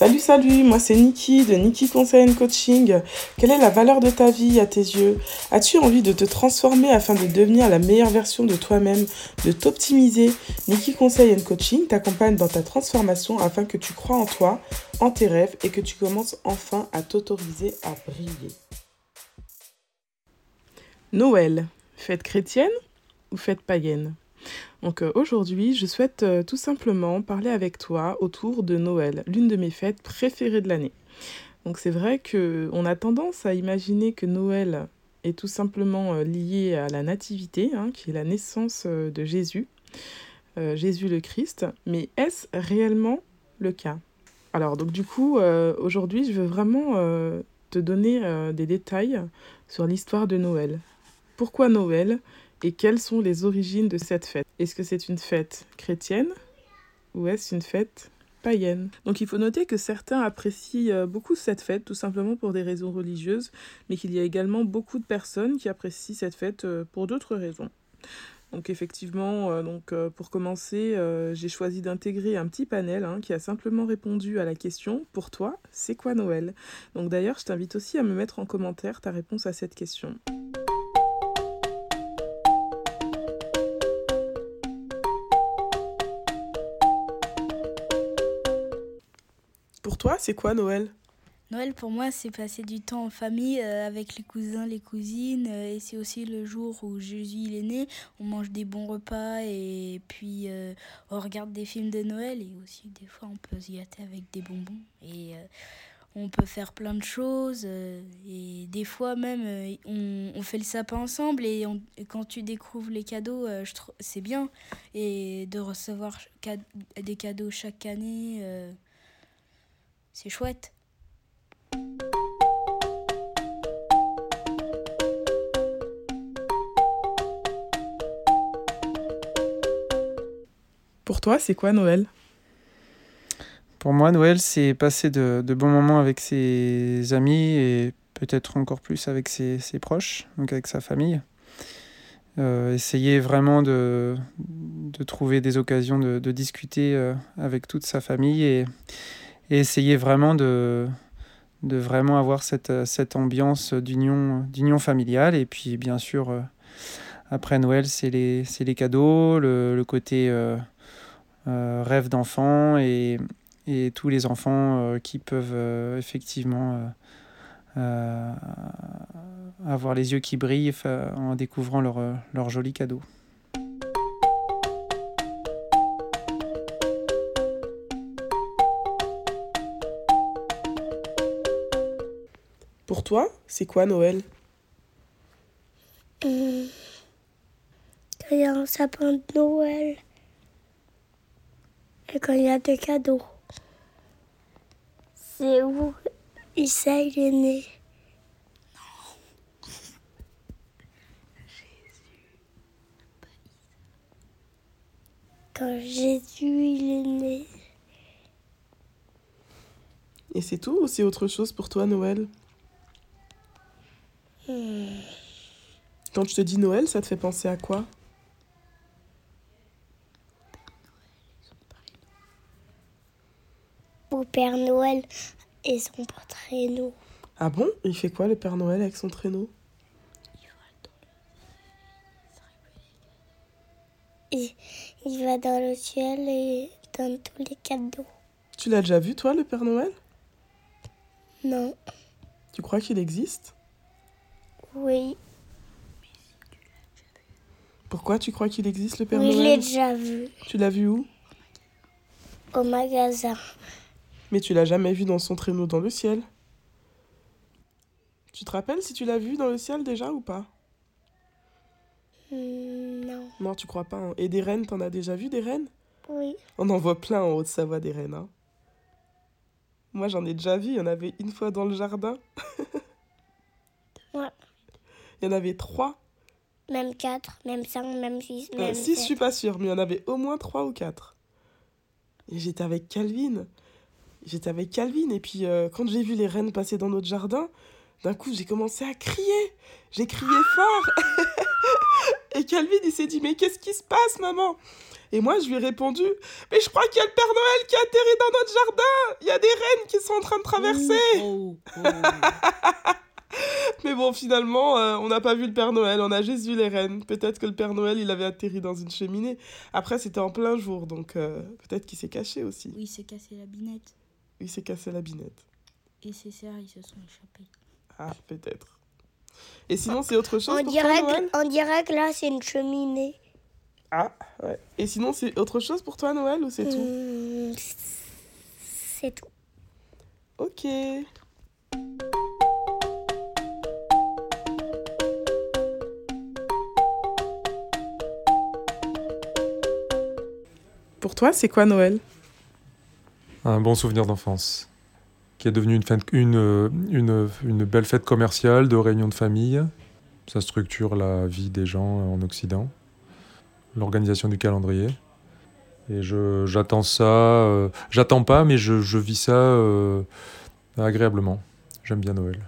Salut, salut, moi c'est Niki de Niki Conseil Coaching. Quelle est la valeur de ta vie à tes yeux? As-tu envie de te transformer afin de devenir la meilleure version de toi-même, de t'optimiser? Niki Conseil Coaching t'accompagne dans ta transformation afin que tu crois en toi, en tes rêves et que tu commences enfin à t'autoriser à briller. Noël, fête chrétienne ou fête païenne? Donc euh, aujourd'hui, je souhaite euh, tout simplement parler avec toi autour de Noël, l'une de mes fêtes préférées de l'année. Donc c'est vrai que on a tendance à imaginer que Noël est tout simplement euh, lié à la nativité, hein, qui est la naissance de Jésus, Jésus le Christ. Mais est-ce réellement le cas? Alors donc du coup, aujourd'hui, je veux vraiment te donner des détails sur l'histoire de Noël. Pourquoi Noël? Et quelles sont les origines de cette fête? Est-ce que c'est une fête chrétienne ou est-ce une fête païenne? Donc il faut noter que certains apprécient euh, beaucoup cette fête tout simplement pour des raisons religieuses, mais qu'il y a également beaucoup de personnes qui apprécient cette fête euh, pour d'autres raisons. Donc effectivement, euh, donc, pour commencer, j'ai choisi d'intégrer un petit panel hein, qui a simplement répondu à la question Pour toi, c'est quoi Noël? Donc d'ailleurs, je t'invite aussi à me mettre en commentaire ta réponse à cette question. Toi, c'est quoi Noël? Noël pour moi, c'est passer du temps en famille euh, avec les cousins, les cousines. Euh, et c'est aussi le jour où Jésus il est né. On mange des bons repas et puis euh, on regarde des films de Noël. Et aussi, des fois, on peut se gâter avec des bonbons. Et on peut faire plein de choses. et des fois, même, on, on, fait le sapin ensemble. Et, quand tu découvres les cadeaux, c'est bien. Et de recevoir des cadeaux chaque année. C'est chouette. Pour toi, c'est quoi Noël? Pour moi, Noël, c'est passer de, bons moments avec ses amis et peut-être encore plus avec ses, proches, donc avec sa famille. Euh, essayer vraiment de, trouver des occasions de, discuter euh, avec toute sa famille et, et essayer vraiment de, de vraiment avoir cette, cette ambiance d'union, d'union familiale. Et puis, bien sûr, euh, après Noël, c'est les, les cadeaux, le, le côté euh, euh, rêve d'enfant et, et, tous les enfants qui peuvent effectivement avoir les yeux qui brillent en découvrant leurs leur jolis cadeaux. Pour toi, c'est quoi Noël? Il y a un sapin de Noël. Et quand il y a des cadeaux. C'est où Issa il est né? Non. Jésus. Quand Jésus il est né. Et c'est tout ou c'est autre chose pour toi Noël? Quand je te dis Noël, ça te fait penser à quoi Au Père Noël et son traîneau. Ah bon? Il fait quoi le Père Noël avec son traîneau? Et il va dans le ciel et donne tous les cadeaux. Tu l'as déjà vu, toi, le Père Noël? Non. Tu crois qu'il existe? Oui. Pourquoi tu crois qu'il existe le Père oui, Noël Je l'ai déjà vu. Tu l'as vu où? Au magasin. Mais tu l'as jamais vu dans son traîneau dans le ciel Tu te rappelles si tu l'as vu dans le ciel déjà ou pas? Hmm, Non. Non, tu crois pas. Hein. Et des rennes, t'en as déjà vu des rennes Oui. On en voit plein en Haute-Savoie des rennes. Hein. Moi, j'en ai déjà vu. Il y en avait une fois dans le jardin. ouais. Il y en avait trois. Même quatre, même cinq, même six, euh, même Six, je suis pas sûre, mais il y en avait au moins trois ou quatre. Et j'étais avec Calvin. J'étais avec Calvin. Et puis, euh, quand j'ai vu les rennes passer dans notre jardin, d'un coup, j'ai commencé à crier. J'ai crié fort. et Calvin, il s'est dit, mais qu'est-ce qui se passe, maman? Et moi, je lui ai répondu Mais je crois qu'il y a le Père Noël qui a atterri dans notre jardin Il y a des rennes qui sont en train de traverser Oh, oh. Mais bon, finalement, euh, on n'a pas vu le Père Noël, on a juste vu les rennes. Peut-être que le Père Noël, il avait atterri dans une cheminée. Après, c'était en plein jour, donc euh, peut-être qu'il s'est caché aussi. Oui, il s'est cassé la binette. Il s'est cassé la binette. Et ses sœurs, ils se sont échappés. Ah, peut-être. Et sinon, c'est autre chose On pour dirait, toi, Noël que, on dirait que là, c'est une cheminée. Ah, ouais. Et sinon, c'est autre chose pour toi, Noël, ou c'est tout Hum, c'est tout. Ok. Pour toi, c'est quoi Noël? Un bon souvenir d'enfance, qui est devenu une, euh, une, une belle fête commerciale de réunion de famille. Ça structure la vie des gens en Occident, l'organisation du calendrier. Et j'attends ça, euh, j'attends pas, mais je, je vis ça euh, agréablement. J'aime bien Noël.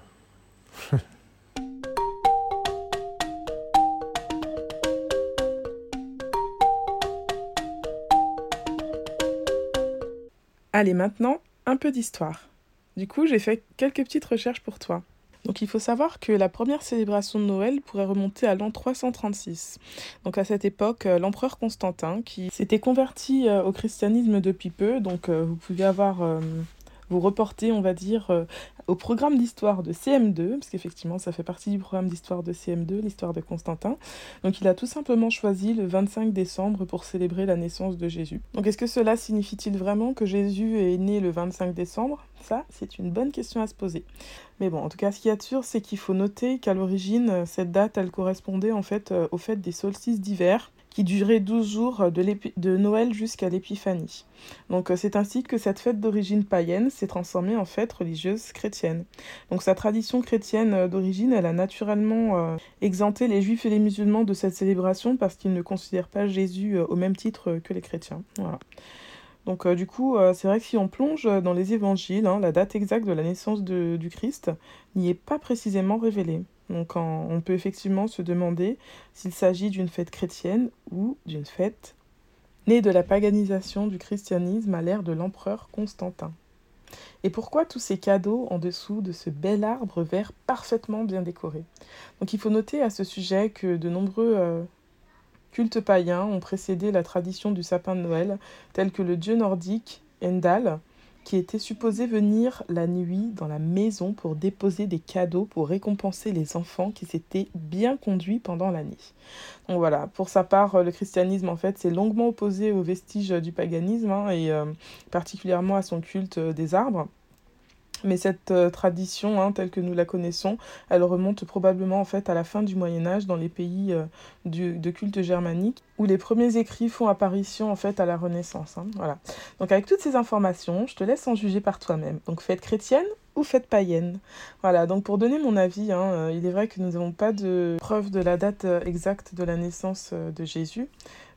Allez, maintenant, un peu d'histoire. Du coup, j'ai fait quelques petites recherches pour toi. Donc il faut savoir que la première célébration de Noël pourrait remonter à l'an 336. Donc à cette époque, euh, l'empereur Constantin, qui s'était converti euh, au christianisme depuis peu, donc euh, vous pouvez avoir vous reporter, on va dire, euh, au programme d'histoire de CM2, parce qu'effectivement ça fait partie du programme d'histoire de CM2, l'histoire de Constantin. Donc il a tout simplement choisi le 25 décembre pour célébrer la naissance de Jésus. Donc est-ce que cela signifie-t-il vraiment que Jésus est né le 25 décembre? Ça, c'est une bonne question à se poser. Mais bon, en tout cas, ce qu'il y a de sûr, c'est qu'il faut noter qu'à l'origine, cette date, elle correspondait en fait euh, au fait des solstices d'hiver qui duraient 12 jours euh, de, Noël jusqu'à l'épiphanie. Donc euh, c'est ainsi que cette fête d'origine païenne s'est transformée en fête religieuse chrétienne. Donc sa tradition chrétienne euh, d'origine, a naturellement exempté les juifs et les musulmans de cette célébration parce qu'ils ne considèrent pas Jésus au même titre que les chrétiens. Voilà. Donc du coup, c'est vrai que si on plonge dans les évangiles, hein, la date exacte de la naissance de- du Christ n'y est pas précisément révélée. Donc on peut effectivement se demander s'il s'agit d'une fête chrétienne ou d'une fête née de la paganisation du christianisme à l'ère de l'empereur Constantin. Et pourquoi tous ces cadeaux en dessous de ce bel arbre vert parfaitement bien décoré? Donc il faut noter à ce sujet que de nombreux euh, cultes païens ont précédé la tradition du sapin de Noël, tels que le dieu nordique Endal, qui était supposé venir la nuit dans la maison pour déposer des cadeaux pour récompenser les enfants qui s'étaient bien conduits pendant l'année. Donc voilà, pour sa part, le christianisme en fait s'est longuement opposé aux vestiges du paganisme hein, et euh, particulièrement à son culte euh, des arbres. Mais cette euh, tradition, hein, telle que nous la connaissons, elle remonte probablement en fait à la fin du Moyen Âge dans les pays euh, de culte germanique, où les premiers écrits font apparition en fait à la Renaissance. hein, voilà. Donc avec toutes ces informations, je te laisse en juger par toi-même. Donc fête chrétienne ou fête païenne? Voilà, donc pour donner mon avis, hein, euh, il est vrai que nous n'avons pas de preuve de la date exacte de la naissance de Jésus,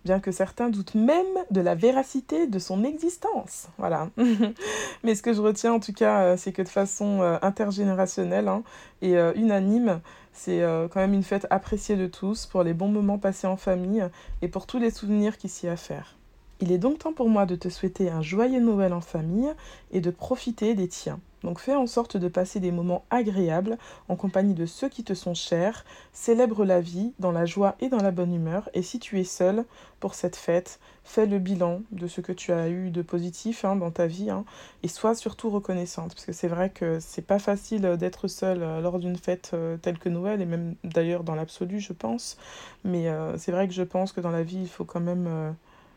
bien que certains doutent même de la véracité de son existence. Voilà. Mais ce que je retiens en tout cas, euh, c'est que de façon euh, intergénérationnelle hein, et euh, unanime, c'est quand même une fête appréciée de tous pour les bons moments passés en famille et pour tous les souvenirs qui s'y affairent. Il est donc temps pour moi de te souhaiter un joyeux Noël en famille et de profiter des tiens. Donc fais en sorte de passer des moments agréables en compagnie de ceux qui te sont chers, célèbre la vie dans la joie et dans la bonne humeur. Et si tu es seul pour cette fête, fais le bilan de ce que tu as eu de positif hein, dans ta vie hein, et sois surtout reconnaissante. Parce que c'est vrai que c'est pas facile d'être seul euh, lors d'une fête euh, telle que Noël et même d'ailleurs dans l'absolu je pense. Mais euh, c'est vrai que je pense que dans la vie il faut quand même euh,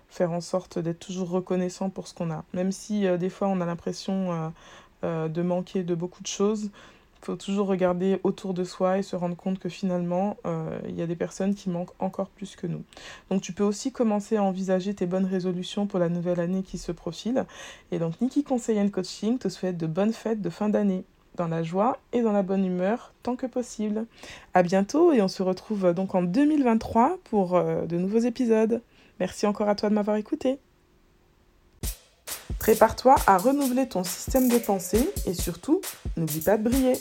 faire en sorte d'être toujours reconnaissant pour ce qu'on a. Même si euh, des fois on a l'impression euh, euh, de manquer de beaucoup de choses, il faut toujours regarder autour de soi et se rendre compte que finalement euh, il y a des personnes qui manquent encore plus que nous. Donc tu peux aussi commencer à envisager tes bonnes résolutions pour la nouvelle année qui se profile. Et donc Niki Conseil and Coaching te souhaite de bonnes fêtes de fin d'année dans la joie et dans la bonne humeur tant que possible. À bientôt et on se retrouve euh, donc en 2023 pour de nouveaux épisodes. Merci encore à toi de m'avoir écouté. Prépare-toi à renouveler ton système de pensée et surtout, n'oublie pas de briller.